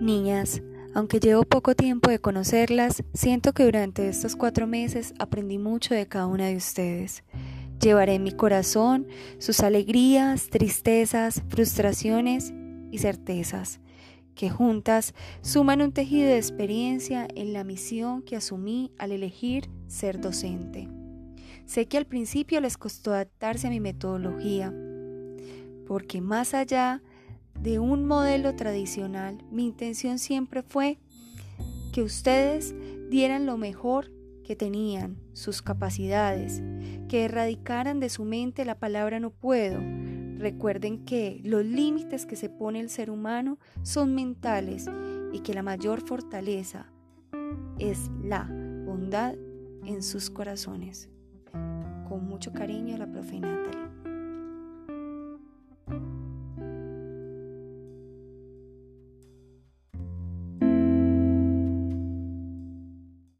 Niñas, aunque llevo poco tiempo de conocerlas, siento que durante estos cuatro meses aprendí mucho de cada una de ustedes. Llevaré en mi corazón sus alegrías, tristezas, frustraciones y certezas, que juntas suman un tejido de experiencia en la misión que asumí al elegir ser docente. Sé que al principio les costó adaptarse a mi metodología, porque más allá de un modelo tradicional, mi intención siempre fue que ustedes dieran lo mejor que tenían, sus capacidades, que erradicaran de su mente la palabra no puedo. Recuerden que los límites que se pone el ser humano son mentales y que la mayor fortaleza es la bondad en sus corazones. Con mucho cariño, la profe Natalie.